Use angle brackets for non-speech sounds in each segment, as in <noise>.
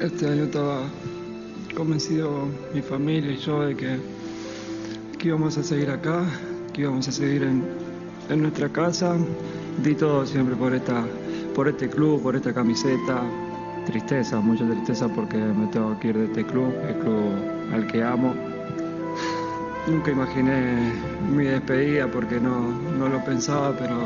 Este año estaba convencido mi familia y yo de que, que íbamos a seguir acá, que íbamos a seguir en, en nuestra casa. Di todo siempre por, esta, por este club, por esta camiseta. Tristeza, mucha tristeza porque me tengo que ir de este club, el club al que amo. Nunca imaginé mi despedida porque no, no lo pensaba, pero,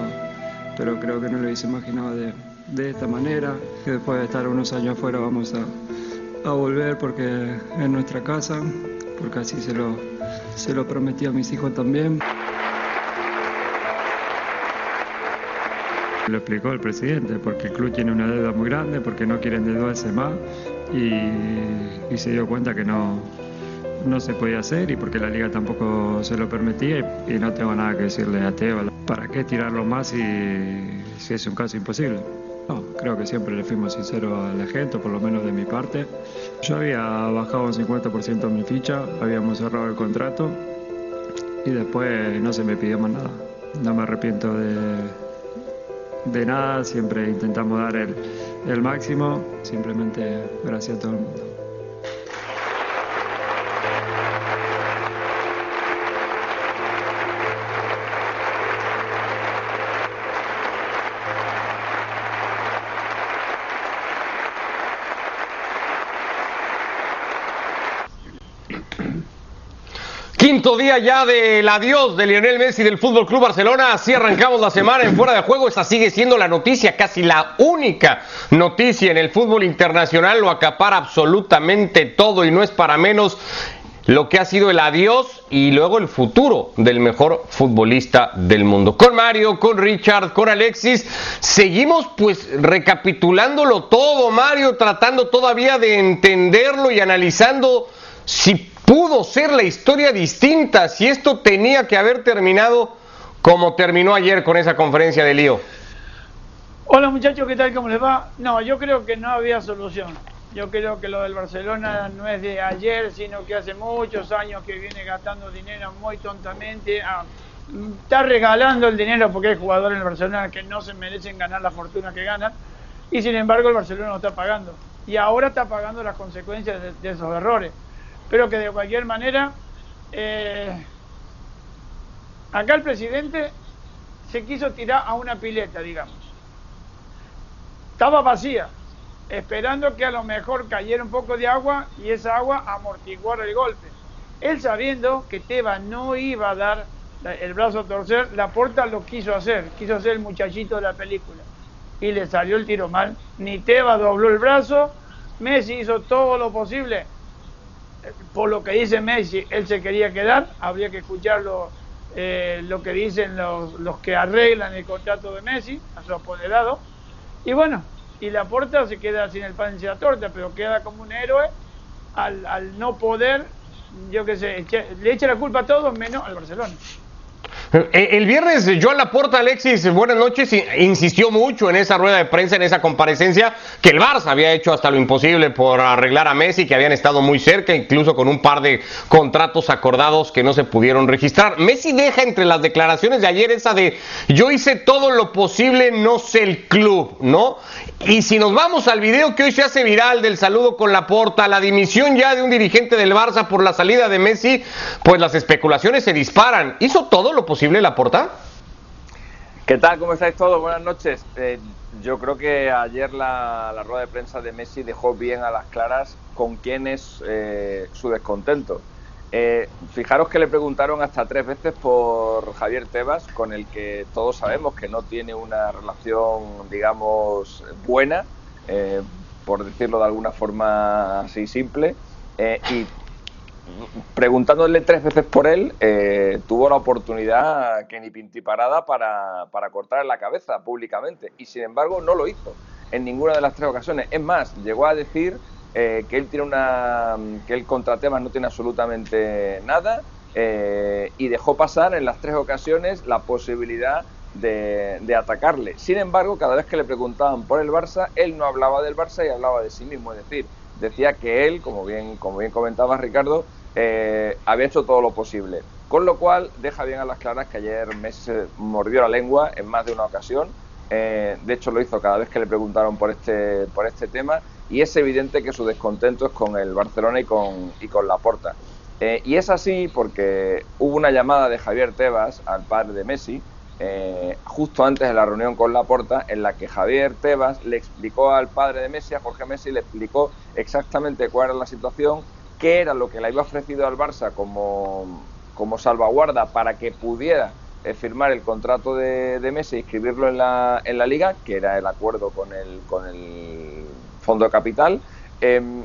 pero creo que no lo hubiese imaginado de, de esta manera. Que después de estar unos años afuera vamos a, a volver porque es nuestra casa, porque así se lo, se lo prometí a mis hijos también. Lo explicó el presidente, porque el club tiene una deuda muy grande, porque no quieren endeudarse más y, y se dio cuenta que no, no se podía hacer y porque la liga tampoco se lo permitía y, no tengo nada que decirle a Teo. ¿Para qué tirarlo más si, si es un caso imposible? Creo que siempre le fuimos sinceros a la gente, por lo menos de mi parte. Yo había bajado un 50% mi ficha, habíamos cerrado el contrato y después no se me pidió más nada. No me arrepiento de, de nada, siempre intentamos dar el, el máximo, simplemente gracias a todo el mundo. Quinto día ya del adiós de Lionel Messi del Fútbol Club Barcelona. Así arrancamos la semana en fuera de juego. Esta sigue siendo la noticia, casi la única noticia en el fútbol internacional. Lo acapara absolutamente todo y no es para menos lo que ha sido el adiós y luego el futuro del mejor futbolista del mundo. Con Mario, con Richard, con Alexis, seguimos pues recapitulándolo todo, Mario, tratando todavía de entenderlo y analizando si pudo ser la historia distinta, si esto tenía que haber terminado como terminó ayer con esa conferencia de lío. Hola muchachos, ¿qué tal? ¿Cómo les va? No, yo creo que no había solución. Yo creo que lo del Barcelona no es de ayer, sino que hace muchos años que viene gastando dinero muy tontamente. Ah, está regalando el dinero porque hay jugadores en el Barcelona que no se merecen ganar la fortuna que ganan. Y sin embargo el Barcelona lo está pagando. Y ahora está pagando las consecuencias de esos errores. Pero que de cualquier manera, eh, acá el presidente se quiso tirar a una pileta, digamos. Estaba vacía, esperando que a lo mejor cayera un poco de agua y esa agua amortiguara el golpe. Él sabiendo que Teba no iba a dar el brazo a torcer, la porta lo quiso hacer, quiso ser el muchachito de la película. Y le salió el tiro mal. Ni Teba dobló el brazo, Messi hizo todo lo posible. Por lo que dice Messi, él se quería quedar, habría que escucharlo eh, lo que dicen los, los que arreglan el contrato de Messi, a su apoderado. Y bueno, y la porta se queda sin el pan y la torta, pero queda como un héroe al, al no poder, yo qué sé, le echa la culpa a todos menos al Barcelona. El viernes Joan Laporta, Alexis, buenas noches, insistió mucho en esa rueda de prensa, en esa comparecencia, que el Barça había hecho hasta lo imposible por arreglar a Messi, que habían estado muy cerca, incluso con un par de contratos acordados que no se pudieron registrar. Messi deja entre las declaraciones de ayer esa de yo hice todo lo posible, no sé el club, ¿no? Y si nos vamos al video que hoy se hace viral del saludo con Laporta, la dimisión ya de un dirigente del Barça por la salida de Messi, pues las especulaciones se disparan. ¿Hizo todo lo posible Laporta? ¿Qué tal? ¿Cómo estáis todos? Buenas noches. Eh, yo creo que ayer la, la, rueda de prensa de Messi dejó bien a las claras con quién es eh, su descontento. Eh, fijaros que le preguntaron hasta tres veces por Javier Tebas, con el que todos sabemos que no tiene una relación, digamos, buena, por decirlo de alguna forma así simple, y preguntándole tres veces por él, eh, tuvo la oportunidad que ni pintiparada para, para cortar la cabeza públicamente, y sin embargo no lo hizo en ninguna de las tres ocasiones. Es más, llegó a decir eh, que él tiene una que él contra temas no tiene absolutamente nada eh, y dejó pasar en las tres ocasiones la posibilidad de, de, atacarle. Sin embargo, cada vez que le preguntaban por el Barça, él no hablaba del Barça y hablaba de sí mismo, es decir, decía que él, como bien, como bien comentaba Ricardo, eh, había hecho todo lo posible. Con lo cual, deja bien a las claras que ayer Messi mordió la lengua en más de una ocasión eh, de hecho lo hizo cada vez que le preguntaron por este, por este tema, y es evidente que su descontento es con el Barcelona y con, y con. Eh, y es así porque hubo una llamada de Javier Tebas al padre de Messi, eh, justo antes de la reunión con Laporta, en la que Javier Tebas le explicó al padre de Messi, a Jorge Messi, le explicó exactamente cuál era la situación, qué era lo que le había ofrecido al Barça como, como salvaguarda para que pudiera eh, firmar el contrato de, Messi y inscribirlo en la, en la liga, que era el acuerdo con el, con el Fondo Capital. Em,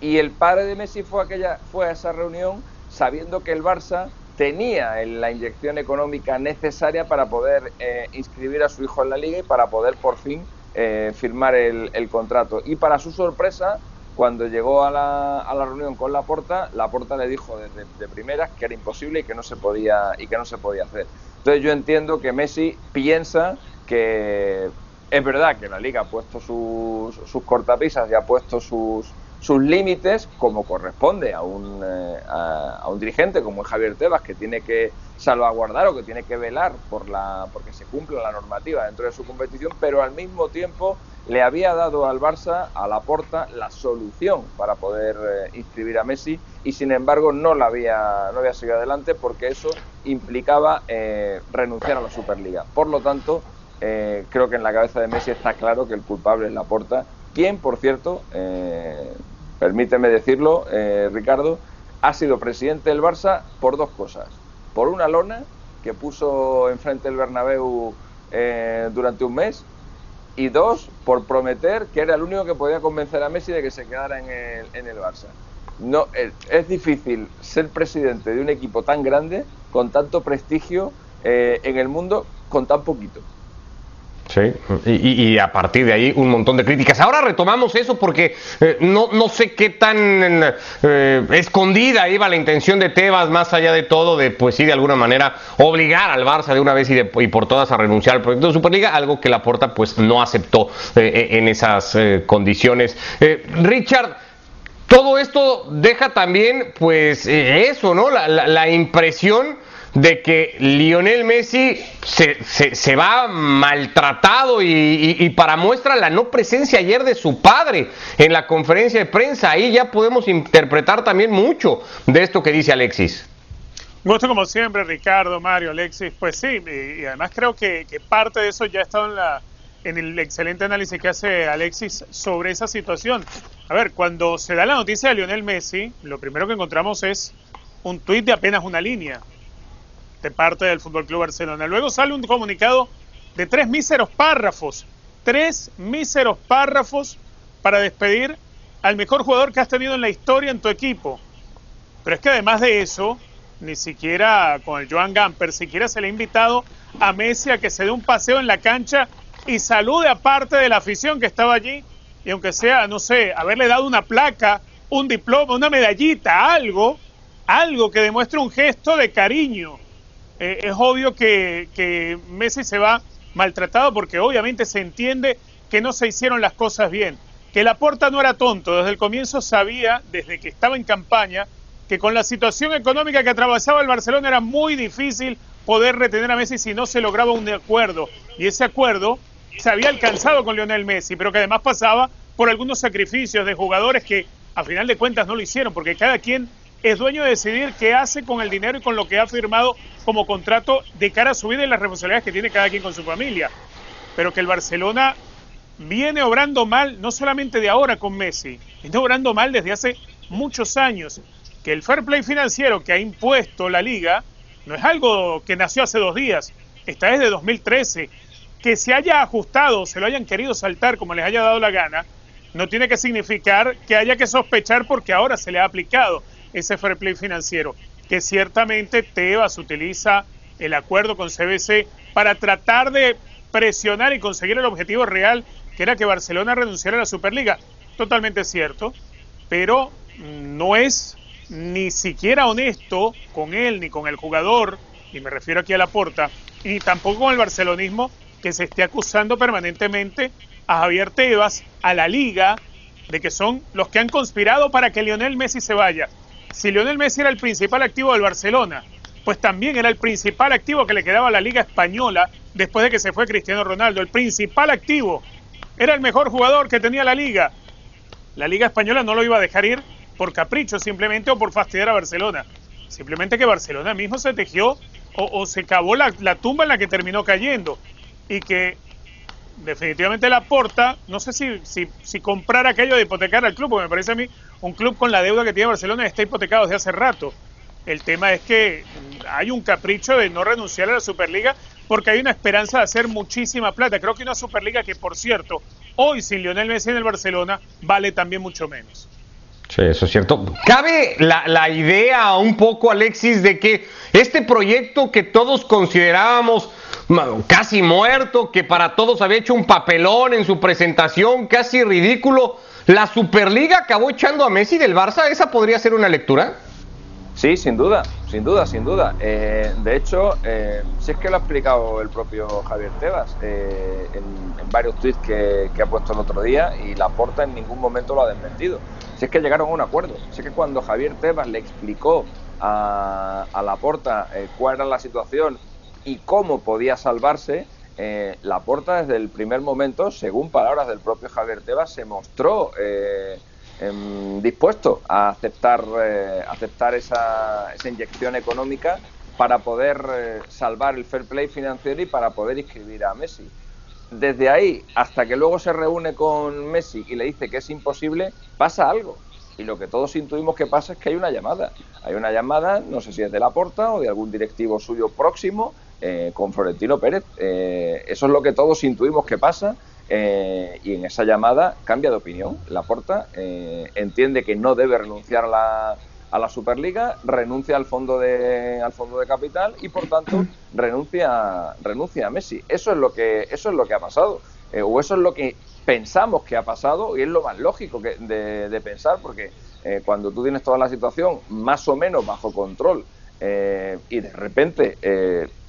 y el padre de Messi fue, aquella, fue a esa reunión sabiendo que el Barça tenía la inyección económica necesaria para poder eh, inscribir a su hijo en la liga y para poder por fin eh, firmar el, contrato. Y para su sorpresa, cuando llegó a la, a la reunión con Laporta, Laporta le dijo desde de primeras que era imposible y que no se podía y que no se podía hacer. Entonces yo entiendo que Messi piensa que es verdad que la liga ha puesto sus, sus cortapisas y ha puesto sus sus límites como corresponde a un, eh, a, un dirigente como es Javier Tebas que tiene que salvaguardar o que tiene que velar por la porque se cumpla la normativa dentro de su competición pero al mismo tiempo le había dado al Barça a la porta la solución para poder eh, inscribir a Messi y sin embargo no la había no había seguido adelante porque eso implicaba eh, renunciar a la Superliga. Por lo tanto creo que en la cabeza de Messi está claro que el culpable es la porta quien, por cierto, eh, permíteme decirlo, eh, Ricardo, ha sido presidente del Barça por dos cosas. Por una lona que puso enfrente del Bernabéu eh, durante un mes y dos, por prometer que era el único que podía convencer a Messi de que se quedara en el, en el Barça. No, es, difícil ser presidente de un equipo tan grande, con tanto prestigio en el mundo, con tan poquito. Sí, y, a partir de ahí un montón de críticas. Ahora retomamos eso porque eh, no, no sé qué tan eh, escondida iba la intención de Tebas, más allá de todo, de pues sí, de alguna manera obligar al Barça de una vez y, y por todas a renunciar al proyecto de Superliga, algo que la Porta pues no aceptó eh, en esas condiciones. Richard, todo esto deja también pues eso, ¿no? La, la impresión de que Lionel Messi se, se, va maltratado y, para muestra la no presencia ayer de su padre en la conferencia de prensa. Ahí ya podemos interpretar también mucho de esto que dice Alexis. Gusto como siempre, Ricardo, Mario, Alexis. Pues sí, y, además creo que, parte de eso ya ha estado en, la, en el excelente análisis que hace Alexis sobre esa situación. A ver, cuando se da la noticia de Lionel Messi, lo primero que encontramos es un tuit de apenas una línea de parte del Fútbol Club Barcelona. Luego sale un comunicado de tres míseros párrafos, tres míseros párrafos para despedir al mejor jugador que has tenido en la historia en tu equipo. Pero es que además de eso, ni siquiera con el Joan Gamper, siquiera se le ha invitado a Messi a que se dé un paseo en la cancha y salude a parte de la afición que estaba allí. Y aunque sea, no sé, haberle dado una placa, un diploma, una medallita, algo, algo que demuestre un gesto de cariño eh, es obvio que, Messi se va maltratado porque obviamente se entiende que no se hicieron las cosas bien. Que Laporta no era tonto, desde el comienzo sabía, desde que estaba en campaña, que con la situación económica que atravesaba el Barcelona era muy difícil poder retener a Messi si no se lograba un acuerdo. Y ese acuerdo se había alcanzado con Lionel Messi, pero que además pasaba por algunos sacrificios de jugadores que a final de cuentas no lo hicieron, porque cada quien es dueño de decidir qué hace con el dinero y con lo que ha firmado como contrato de cara a su vida y las responsabilidades que tiene cada quien con su familia. Pero que el Barcelona viene obrando mal, no solamente de ahora con Messi, viene obrando mal desde hace muchos años. Que el fair play financiero que ha impuesto la liga no es algo que nació hace dos días, está desde 2013. Que se haya ajustado, se lo hayan querido saltar como les haya dado la gana, no tiene que significar que haya que sospechar porque ahora se le ha aplicado ese fair play financiero, que ciertamente Tebas utiliza el acuerdo con CBC para tratar de presionar y conseguir el objetivo real, que era que Barcelona renunciara a la Superliga. Totalmente cierto, pero no es ni siquiera honesto con él ni con el jugador, y me refiero aquí a la porta, y tampoco con el barcelonismo que se esté acusando permanentemente a Javier Tebas, a la liga, de que son los que han conspirado para que Lionel Messi se vaya si Lionel Messi era el principal activo del Barcelona, pues también era el principal activo que le quedaba a la Liga Española después de que se fue Cristiano Ronaldo. El principal activo era el mejor jugador que tenía la Liga. La Liga Española no lo iba a dejar ir por capricho simplemente o por fastidiar a Barcelona. Simplemente que Barcelona mismo se tejió o, se cavó la, tumba en la que terminó cayendo. Y que definitivamente la porta, no sé si, si, si comprar aquello de hipotecar al club, porque me parece a mí un club con la deuda que tiene Barcelona está hipotecado desde hace rato. El tema es que hay un capricho de no renunciar a la Superliga porque hay una esperanza de hacer muchísima plata. Creo que una Superliga que, por cierto, hoy sin Lionel Messi en el Barcelona vale también mucho menos. Sí, eso es cierto. ¿Cabe la, la, idea un poco, Alexis, de que este proyecto que todos considerábamos casi muerto, que para todos había hecho un papelón en su presentación, casi ridículo, la Superliga acabó echando a Messi del Barça? ¿Esa podría ser una lectura? Sí, sin duda, sin duda, sin duda. Eh, de hecho, eh, si es que lo ha explicado el propio Javier Tebas eh, en, varios tweets que, ha puesto el otro día y la porta en ningún momento lo ha desmentido. Si es que llegaron a un acuerdo. Si es que cuando Javier Tebas le explicó a, a la porta cuál era la situación y cómo podía salvarse, la porta desde el primer momento, según palabras del propio Javier Tebas, se mostró Em, dispuesto a aceptar, eh, aceptar esa, esa, inyección económica para poder eh, salvar el fair play financiero y para poder inscribir a Messi. Desde ahí hasta que luego se reúne con Messi y le dice que es imposible, pasa algo. Y lo que todos intuimos que pasa es que hay una llamada. Hay una llamada, no sé si es de la Porta o de algún directivo suyo próximo, eh, con Florentino Pérez. eso es lo que todos intuimos que pasa eh, y en esa llamada cambia de opinión. Laporta eh, entiende que no debe renunciar a la, a la Superliga, renuncia al fondo de, al fondo de capital y por tanto renuncia, renuncia a Messi. Eso es lo que, eso es lo que ha pasado. Eh, o eso es lo que pensamos que ha pasado y es lo más lógico que, de, pensar porque cuando tú tienes toda la situación más o menos bajo control y de repente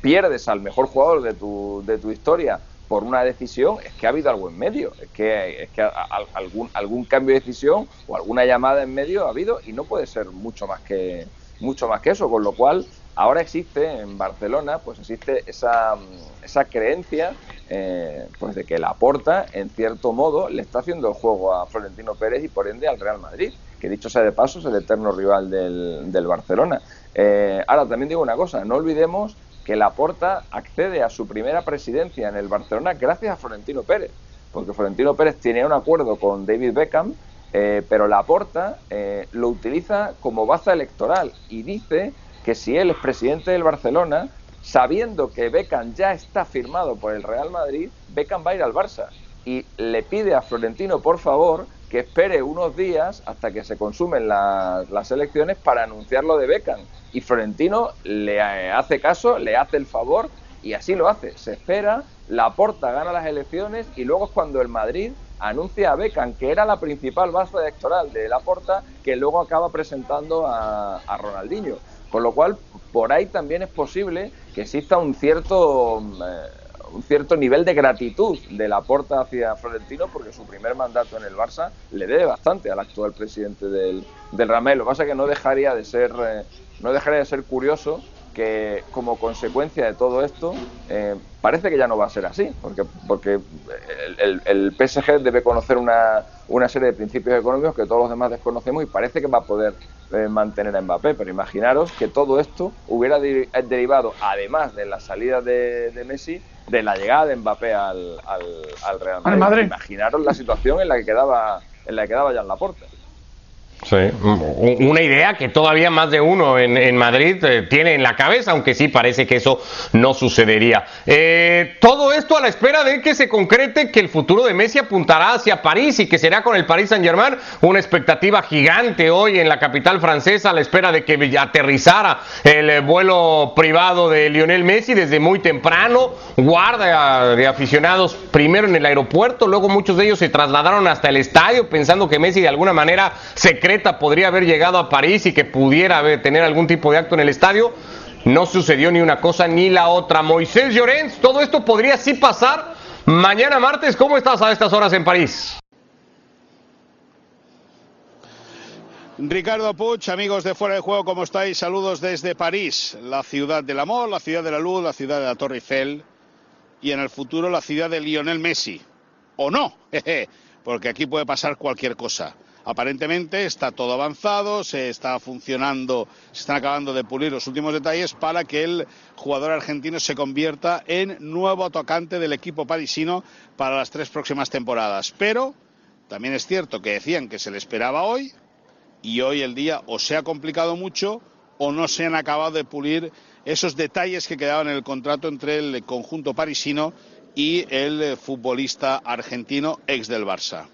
pierdes al mejor jugador de tu, de tu historia por una decisión, es que ha habido algo en medio, es que, es que algún, algún cambio de decisión o alguna llamada en medio ha habido y no puede ser mucho más que, mucho más que eso, con lo cual ahora existe en Barcelona, pues existe esa, esa creencia eh, pues de que la porta, en cierto modo, le está haciendo el juego a Florentino Pérez y por ende al Real Madrid, que dicho sea de paso es el eterno rival del, del Barcelona. Eh, ahora también digo una cosa, no olvidemos que Laporta accede a su primera presidencia en el Barcelona gracias a Florentino Pérez, porque Florentino Pérez tiene un acuerdo con David Beckham, eh, pero Laporta eh, lo utiliza como baza electoral y dice que si él es presidente del Barcelona, sabiendo que Beckham ya está firmado por el Real Madrid, Beckham va a ir al Barça y le pide a Florentino, por favor, que espere unos días hasta que se consumen las elecciones para anunciar lo de Beckham. Y Florentino le hace caso, le hace el favor y así lo hace. Se espera, la Porta gana las elecciones y luego es cuando el Madrid anuncia a Beckham, que era la principal base electoral de la Porta, que luego acaba presentando a, Ronaldinho. Con lo cual, por ahí también es posible que exista un cierto... Eh, un cierto nivel de gratitud de la porta hacia Florentino porque su primer mandato en el Barça le debe bastante al actual presidente del, del Lo que pasa es que no dejaría de ser eh, no dejaría de ser curioso que como consecuencia de todo esto eh, parece que ya no va a ser así, porque, porque el, el, PSG debe conocer una, una, serie de principios económicos que todos los demás desconocemos y parece que va a poder eh, mantener a Mbappé, pero imaginaros que todo esto hubiera derivado, además de la salida de, de Messi, de la llegada de Mbappé al, al, Real Madrid. Imaginaros la situación en la que quedaba en la que quedaba ya en la puerta. Sí, una idea que todavía más de uno en, Madrid eh, tiene en la cabeza, aunque sí parece que eso no sucedería. Eh, todo esto a la espera de que se concrete que el futuro de Messi apuntará hacia París y que será con el Paris Saint Germain una expectativa gigante hoy en la capital francesa a la espera de que aterrizara el eh, vuelo privado de Lionel Messi desde muy temprano, guarda de aficionados primero en el aeropuerto, luego muchos de ellos se trasladaron hasta el estadio pensando que Messi de alguna manera se podría haber llegado a París y que pudiera tener algún tipo de acto en el estadio. No sucedió ni una cosa ni la otra. Moisés Llorens, todo esto podría sí pasar. Mañana martes, ¿cómo estás a estas horas en París? Ricardo Puch, amigos de Fuera de Juego, ¿cómo estáis? Saludos desde París, la ciudad del amor, la ciudad de la luz, la ciudad de la Torre Eiffel y en el futuro la ciudad de Lionel Messi. ¿O no? <laughs> Porque aquí puede pasar cualquier cosa. Aparentemente está todo avanzado, se está funcionando, se están acabando de pulir los últimos detalles para que el jugador argentino se convierta en nuevo atacante del equipo parisino para las tres próximas temporadas. Pero también es cierto que decían que se le esperaba hoy, y hoy el día o se ha complicado mucho o no se han acabado de pulir esos detalles que quedaban en el contrato entre el conjunto parisino y el futbolista argentino ex del Barça.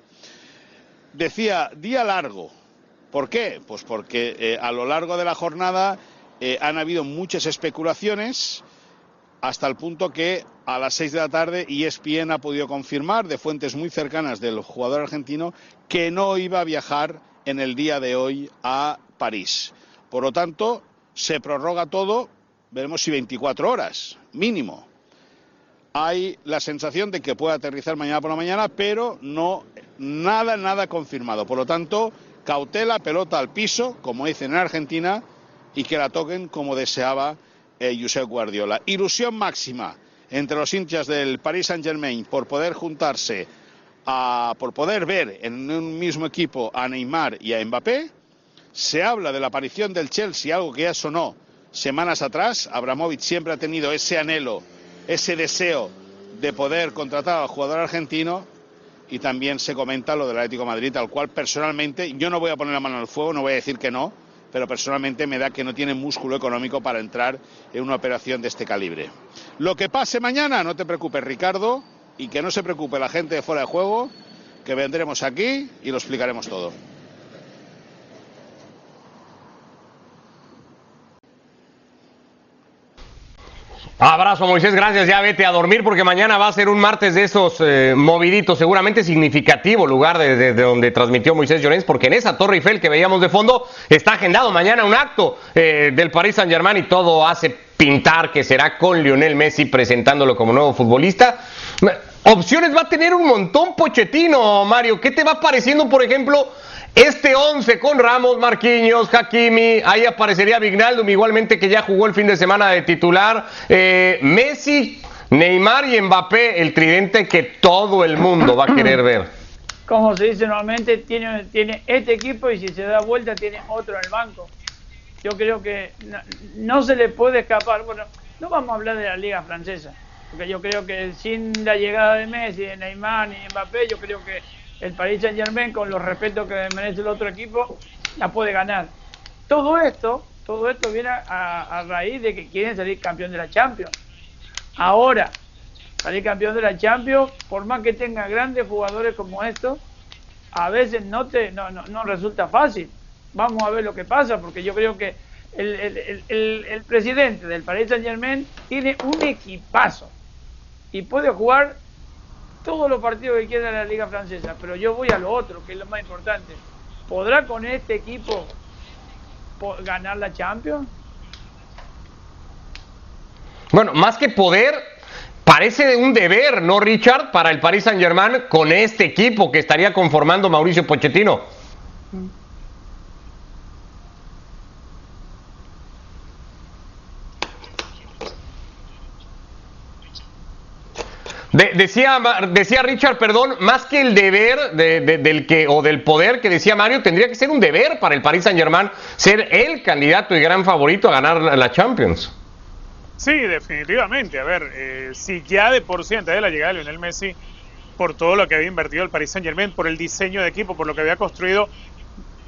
Decía, día largo. ¿Por qué? Pues porque eh, a lo largo de la jornada eh, han habido muchas especulaciones hasta el punto que a las seis de la tarde ESPN ha podido confirmar de fuentes muy cercanas del jugador argentino que no iba a viajar en el día de hoy a París. Por lo tanto, se prorroga todo, veremos si 24 horas, mínimo. Hay la sensación de que puede aterrizar mañana por la mañana, pero no nada, nada confirmado. Por lo tanto, cautela, pelota al piso, como dicen en Argentina, y que la toquen como deseaba eh, Josep Guardiola. Ilusión máxima entre los hinchas del Paris Saint-Germain por poder juntarse por poder ver en un mismo equipo a Neymar y a Mbappé. Se habla de la aparición del Chelsea, algo que ya sonó semanas atrás. Abramovich siempre ha tenido ese anhelo, ese deseo de poder contratar al jugador argentino y también se comenta lo del Atlético Madrid, al cual personalmente yo no voy a poner la mano al fuego, no voy a decir que no, pero personalmente me da que no tiene músculo económico para entrar en una operación de este calibre. Lo que pase mañana, no te preocupes, Ricardo, y que no se preocupe la gente de fuera de juego, que vendremos aquí y lo explicaremos todo. Abrazo Moisés, gracias. Ya vete a dormir porque mañana va a ser un martes de esos eh, moviditos, seguramente significativo lugar de, donde transmitió Moisés Llorens, porque en esa Torre Eiffel que veíamos de fondo está agendado mañana un acto eh, del Paris Saint Germain y todo hace pintar que será con Lionel Messi presentándolo como nuevo futbolista. Opciones va a tener un montón Pochettino, Mario. ¿Qué te va pareciendo, por ejemplo, este 11 con Ramos, Marquinhos, Hakimi? Ahí aparecería Vignaldum, igualmente que ya jugó el fin de semana de titular. Eh, Messi, Neymar y Mbappé, el tridente que todo el mundo va a querer ver. <clears throat> Como se dice normalmente, tiene, tiene este equipo y si se da vuelta tiene otro en el banco. Yo creo que no se le puede escapar. Bueno, no vamos a hablar de la liga francesa porque yo creo que sin la llegada de Messi, de Neymar y Mbappé, yo creo que el Paris Saint Germain, con los respetos que merece el otro equipo, la puede ganar. Todo esto, todo esto viene a, raíz de que quieren salir campeón de la Champions. Ahora, salir campeón de la Champions, por más que tenga grandes jugadores como estos, a veces no te no, no, resulta fácil. Vamos a ver lo que pasa, porque yo creo que el presidente del Paris Saint Germain tiene un equipazo y puede jugar todos los partidos que quiera en la Liga Francesa, pero yo voy a lo otro, que es lo más importante. ¿Podrá con este equipo ganar la Champions? Bueno, más que poder, parece un deber, ¿no, Richard, para el Paris Saint-Germain con este equipo que estaría conformando Mauricio Pochettino? Mm. Decía, decía Richard, perdón, más que el deber del que, o del poder que decía Mario, tendría que ser un deber para el Paris Saint Germain ser el candidato y gran favorito a ganar la Champions. Sí, definitivamente. A ver, eh, si ya de por sí antes de la llegada de Lionel Messi, por todo lo que había invertido el Paris Saint Germain, por el diseño de equipo, por lo que había construido,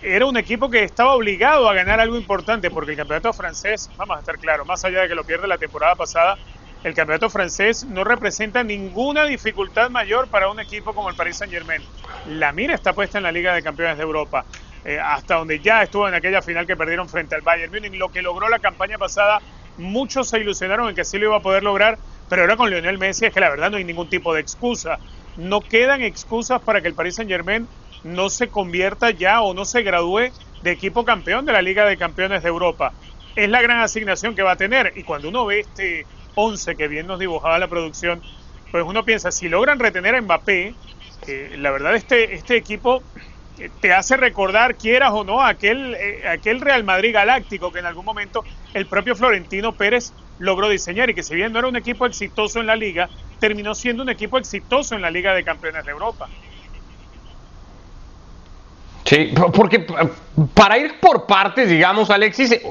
era un equipo que estaba obligado a ganar algo importante, porque el campeonato francés, vamos a estar claros, más allá de que lo pierde la temporada pasada, el campeonato francés no representa ninguna dificultad mayor para un equipo como el Paris Saint Germain. La mira está puesta en la Liga de Campeones de Europa, eh, hasta donde ya estuvo en aquella final que perdieron frente al Bayern Múnich. Lo que logró la campaña pasada, muchos se ilusionaron en que sí lo iba a poder lograr, pero ahora con Lionel Messi es que la verdad no hay ningún tipo de excusa. No quedan excusas para que el Paris Saint Germain no se convierta ya o no se gradúe de equipo campeón de la Liga de Campeones de Europa. Es la gran asignación que va a tener y cuando uno ve este 11 que bien nos dibujaba la producción, pues uno piensa, si logran retener a Mbappé, la verdad este, este equipo te hace recordar, quieras o no, aquel, eh, aquel Real Madrid galáctico que en algún momento el propio Florentino Pérez logró diseñar y que si bien no era un equipo exitoso en la liga, terminó siendo un equipo exitoso en la Liga de Campeones de Europa. Sí, porque para ir por partes, digamos, Alexis, eh,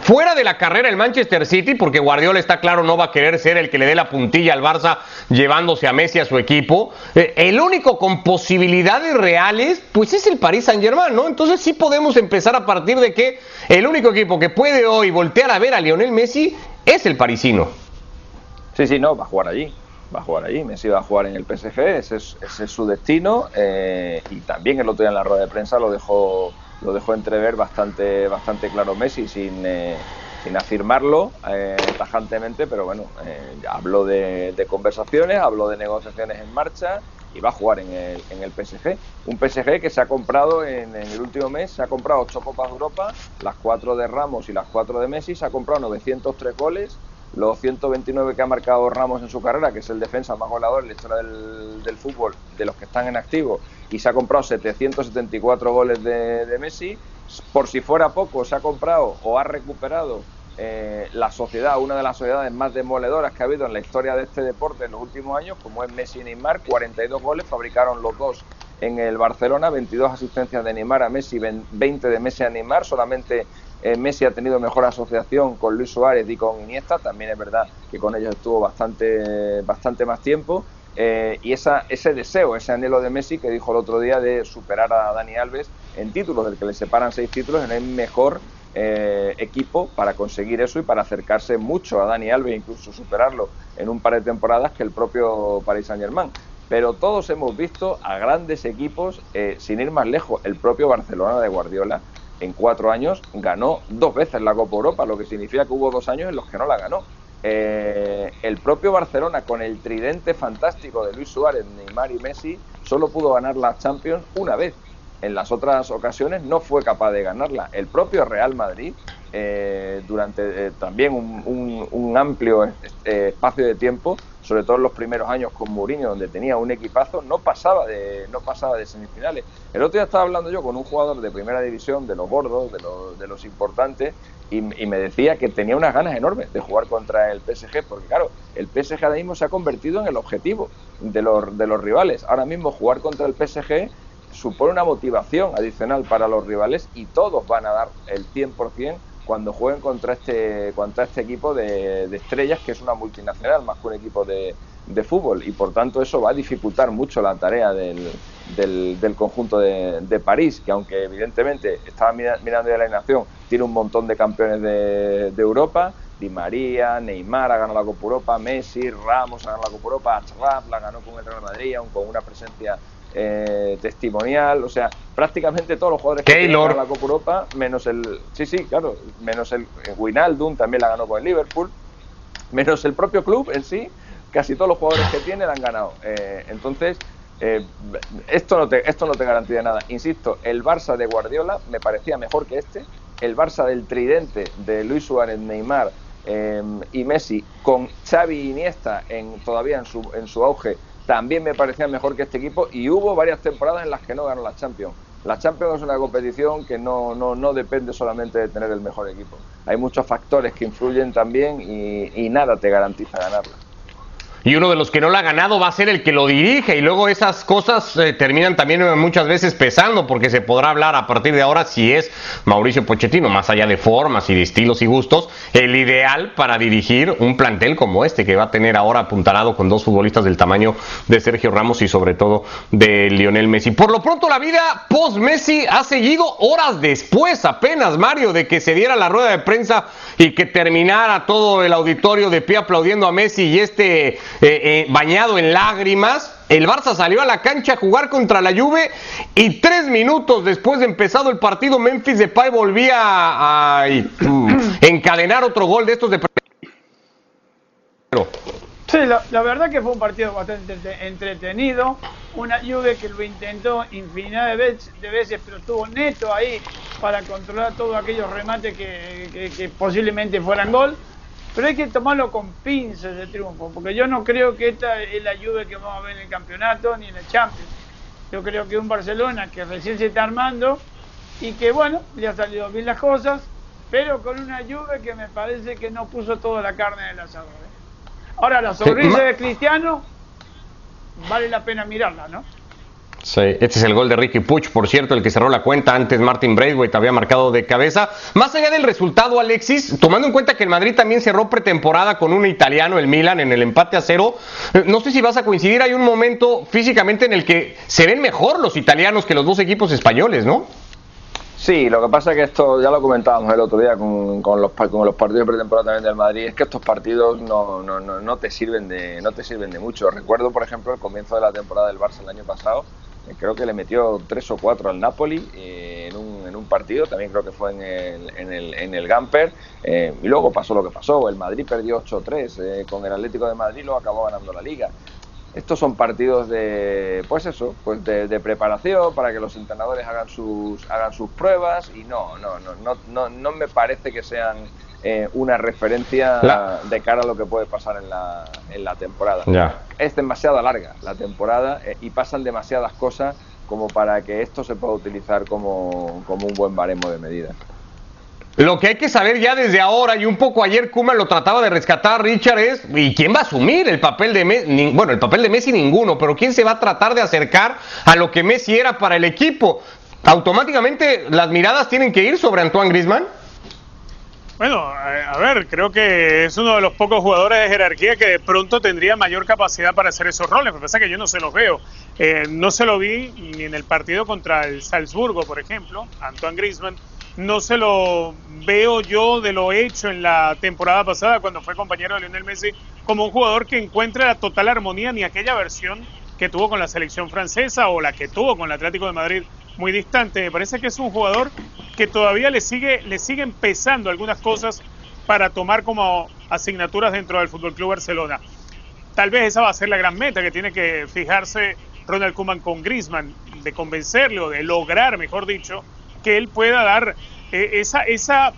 fuera de la carrera el Manchester City, porque Guardiola está claro no va a querer ser el que le dé la puntilla al Barça llevándose a Messi a su equipo, eh, el único con posibilidades reales, pues es el Paris Saint Germain, ¿no? Entonces sí podemos empezar a partir de que el único equipo que puede hoy voltear a ver a Lionel Messi es el parisino. Sí, sí, no, va a jugar allí va a jugar allí, Messi va a jugar en el PSG, ese es, su destino eh, y también el otro día en la rueda de prensa lo dejó lo dejó entrever bastante bastante claro Messi sin, eh, sin afirmarlo eh, tajantemente, pero bueno, habló de, conversaciones, habló de negociaciones en marcha y va a jugar en el, en el PSG. Un PSG que se ha comprado en, en, el último mes, se ha comprado ocho Copas de Europa, las cuatro de Ramos y las cuatro de Messi, se ha comprado 903 goles los 129 que ha marcado Ramos en su carrera, que es el defensa más goleador en la historia del, fútbol, de los que están en activo, y se ha comprado 774 goles de, Messi. Por si fuera poco, se ha comprado o ha recuperado eh, la sociedad, una de las sociedades más demoledoras que ha habido en la historia de este deporte en los últimos años, como es Messi y Neymar, 42 goles, fabricaron los dos en el Barcelona, 22 asistencias de Neymar a Messi, 20 de Messi a Neymar, solamente eh, Messi ha tenido mejor asociación con Luis Suárez y con Iniesta, también es verdad que con ellos estuvo bastante, bastante más tiempo. Eh, y ese deseo, ese anhelo de Messi que dijo el otro día de superar a Dani Alves en títulos, del que le separan seis títulos, en el mejor eh, equipo para conseguir eso y para acercarse mucho a Dani Alves, incluso superarlo en un par de temporadas que el propio Paris Saint Germain. Pero todos hemos visto a grandes equipos, sin ir más lejos, el propio Barcelona de Guardiola, en cuatro años ganó dos veces la Copa Europa, lo que significa que hubo dos años en los que no la ganó. Eh, el propio Barcelona, con el tridente fantástico de Luis Suárez, Neymar y Messi, solo pudo ganar la Champions una vez. En las otras ocasiones no fue capaz de ganarla. El propio Real Madrid, eh, durante eh, también un, amplio espacio de tiempo, sobre todo en los primeros años con Mourinho, donde tenía un equipazo, no pasaba de, no pasaba de semifinales. El otro día estaba hablando yo con un jugador de primera división, de los gordos, de los, de los importantes, y, me decía que tenía unas ganas enormes de jugar contra el PSG, porque claro, el PSG ahora mismo se ha convertido en el objetivo de los, de los rivales. Ahora mismo jugar contra el PSG supone una motivación adicional para los rivales y todos van a dar el 100% cuando jueguen contra este, contra este equipo de, estrellas, que es una multinacional más que un equipo de, fútbol. Y por tanto eso va a dificultar mucho la tarea del, del, conjunto de, París, que aunque evidentemente estaba mirando de la nación, tiene un montón de campeones de, Europa. Di María, Neymar ha ganado la Copa Europa, Messi, Ramos ha ganado la Copa Europa, Achraf la ganó con el Real Madrid, aún con una presencia eh, testimonial, o sea, prácticamente todos los jugadores que tienen la Copa Europa, menos el, sí, sí, claro, menos el Winaldum también la ganó con el Liverpool, menos el propio club en sí, casi todos los jugadores que tiene la han ganado. Eh, entonces, eh, esto, no te, esto no te garantiza nada. Insisto, el Barça de Guardiola me parecía mejor que este, el Barça del tridente de Luis Suárez, Neymar y Messi, con Xavi y Iniesta en, todavía en su, en su auge, también me parecía mejor que este equipo y hubo varias temporadas en las que no ganó la Champions. La Champions es una competición que no, no, no depende solamente de tener el mejor equipo. Hay muchos factores que influyen también y, y nada te garantiza ganarla y uno de los que no lo ha ganado va a ser el que lo dirige y luego esas cosas eh, terminan también eh, muchas veces pesando porque se podrá hablar a partir de ahora si es Mauricio Pochettino, más allá de formas y de estilos y gustos, el ideal para dirigir un plantel como este que va a tener ahora apuntalado con dos futbolistas del tamaño de Sergio Ramos y sobre todo de Lionel Messi. Por lo pronto la vida post Messi ha seguido horas después apenas Mario de que se diera la rueda de prensa y que terminara todo el auditorio de pie aplaudiendo a Messi y este eh, eh, bañado en lágrimas. El Barça salió a la cancha a jugar contra la Juve y tres minutos después de empezado el partido, Memphis Depay volvía a, <clears throat> encadenar otro gol de estos de. Sí, la, verdad que fue un partido bastante entretenido. Una Juve que lo intentó infinidad de veces, de veces, pero estuvo neto ahí para controlar todos aquellos remates que, que posiblemente fueran gol. Pero hay que tomarlo con pinzas el triunfo, porque yo no creo que esta es la lluvia que vamos a ver en el campeonato ni en el Champions. Yo creo que un Barcelona que recién se está armando y que bueno, le ha salido bien las cosas, pero con una lluvia que me parece que no puso toda la carne del asador. ¿eh? Ahora, la sonrisa de Cristiano vale la pena mirarla, ¿no? Sí, este es el gol de Ricky Puch, por cierto, el que cerró la cuenta antes Martin Braithwaite había marcado de cabeza. Más allá del resultado, Alexis, tomando en cuenta que el Madrid también cerró pretemporada con un italiano, el Milan, en el empate a cero, eh, no sé si vas a coincidir, hay un momento físicamente en el que se ven mejor los italianos que los dos equipos españoles, ¿no? Sí, lo que pasa es que esto, ya lo comentábamos el otro día con, con, los, con los partidos de pretemporada también del Madrid, es que estos partidos no, no, no, no, te sirven de, no te sirven de mucho. Recuerdo, por ejemplo, el comienzo de la temporada del Barça el año pasado, creo que le metió tres o cuatro al Napoli eh, en, un, en, un, partido, también creo que fue en el, en el, en el Gamper, eh, y luego pasó lo que pasó, el Madrid perdió 8-3 eh, con el Atlético de Madrid, luego acabó ganando la liga. Estos son partidos de, pues eso, pues de, de, preparación para que los entrenadores hagan sus, hagan sus pruebas y no, no, no, no, no, no me parece que sean eh, una referencia la... de cara a lo que puede pasar en la, en la temporada. Ya. Es demasiado larga la temporada eh, y pasan demasiadas cosas como para que esto se pueda utilizar como, como un buen baremo de medida. Lo que hay que saber ya desde ahora, y un poco ayer Kuma lo trataba de rescatar, Richard, es ¿y quién va a asumir el papel de Messi? Bueno, el papel de Messi ninguno, pero ¿quién se va a tratar de acercar a lo que Messi era para el equipo? ¿Automáticamente las miradas tienen que ir sobre Antoine Grisman? Bueno, a ver, creo que es uno de los pocos jugadores de jerarquía que de pronto tendría mayor capacidad para hacer esos roles. Lo que pasa es que yo no se los veo. Eh, no se lo vi ni en el partido contra el Salzburgo, por ejemplo, Antoine Griezmann. No se lo veo yo de lo hecho en la temporada pasada cuando fue compañero de Lionel Messi como un jugador que encuentra la total armonía ni aquella versión que tuvo con la selección francesa o la que tuvo con el Atlético de Madrid muy distante. Me parece que es un jugador que todavía le sigue, le sigue empezando algunas cosas para tomar como asignaturas dentro del Fútbol Club Barcelona. Tal vez esa va a ser la gran meta que tiene que fijarse Ronald Koeman con Griezmann, de convencerle o de lograr, mejor dicho, que él pueda dar eh, esa, esa,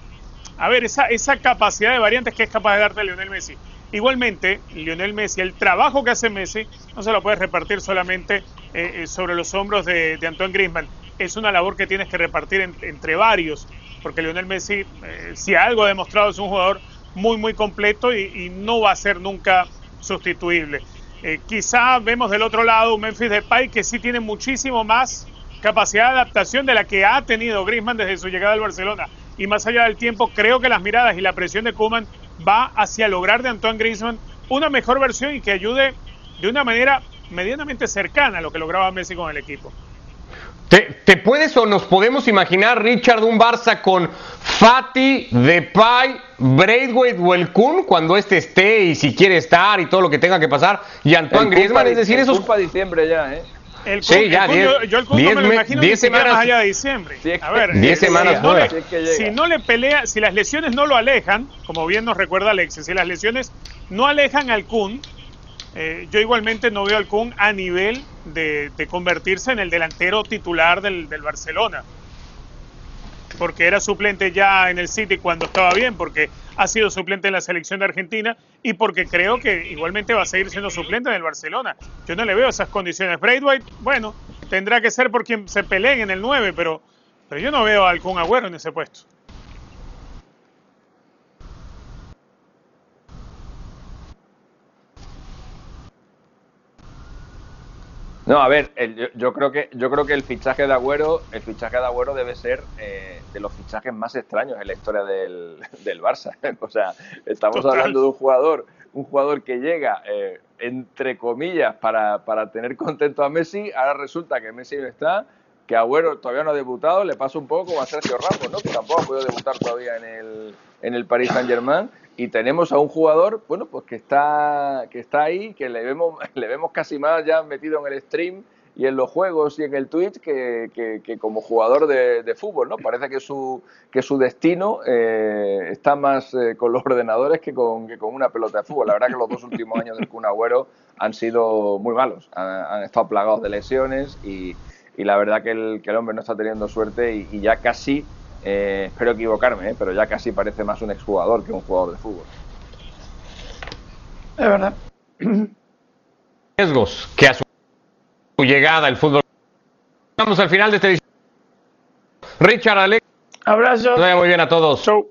a ver, esa, esa capacidad de variantes que es capaz de darte Lionel Messi. Igualmente, Lionel Messi, el trabajo que hace Messi, no se lo puedes repartir solamente eh, sobre los hombros de, de Antoine Griezmann es una labor que tienes que repartir en, entre varios, porque Lionel Messi, eh, si algo ha demostrado, es un jugador muy, muy completo y, no va a ser nunca sustituible. Eh, quizá vemos del otro lado un Memphis Depay que sí tiene muchísimo más capacidad de adaptación de la que ha tenido Griezmann desde su llegada al Barcelona. Y más allá del tiempo, creo que las miradas y la presión de Koeman va hacia lograr de Antoine Griezmann una mejor versión y que ayude de una manera medianamente cercana a lo que lograba Messi con el equipo. ¿Te, ¿Te, puedes o nos podemos imaginar, Richard, un Barça con Fati, Depay, Braithwaite o el Kun cuando este esté y si quiere estar y todo lo que tenga que pasar? Y Antoine Griezmann, es decir, esos... para diciembre ya, ¿eh? El sí, ya, el diez, yo, yo el Kun diez, no me lo imagino diez semanas allá de diciembre. Sí, a ver, 10 semanas si no, le, si no le pelea, si las lesiones no lo alejan, como bien nos recuerda Alexis, si las lesiones no alejan al Kun, eh, yo igualmente no veo al Kun a nivel de, convertirse en el delantero titular del, del, Barcelona. Porque era suplente ya en el City cuando estaba bien, porque ha sido suplente en la selección de Argentina y porque creo que igualmente va a seguir siendo suplente en el Barcelona. Yo no le veo esas condiciones. Braithwaite, bueno, tendrá que ser por quien se peleen en el 9, pero, pero yo no veo al Kun Agüero en ese puesto. No, a ver, el, yo, yo, creo que yo creo que el fichaje de Agüero, el fichaje de Agüero debe ser eh, de los fichajes más extraños en la historia del, <laughs> del Barça. <laughs> o sea, estamos Total. hablando de un jugador, un jugador que llega eh, entre comillas para, para tener contento a Messi. Ahora resulta que Messi no está, que Agüero todavía no ha debutado. Le pasa un poco a Sergio Ramos, ¿no? Que tampoco ha podido debutar todavía en el en el Paris Saint Germain y tenemos a un jugador, bueno, pues que está, que está ahí, que le vemos, <laughs> le vemos casi más ya metido en el stream y en los juegos y en el Twitch que, que, que como jugador de, de, fútbol, ¿no? Parece que su, que su destino eh, está más eh, con los ordenadores que con, que con una pelota de fútbol. La verdad que los dos últimos años del Kun Agüero han sido muy malos, han, han estado plagados de lesiones y, y, la verdad que el, que el hombre no está teniendo suerte y, y ya casi eh, espero equivocarme, ¿eh? pero ya casi parece más un exjugador que un jugador de fútbol. Es verdad. Riesgos que a su llegada el fútbol Estamos al final de este Richard Alex. Abrazo. Muy bien a todos. Chau.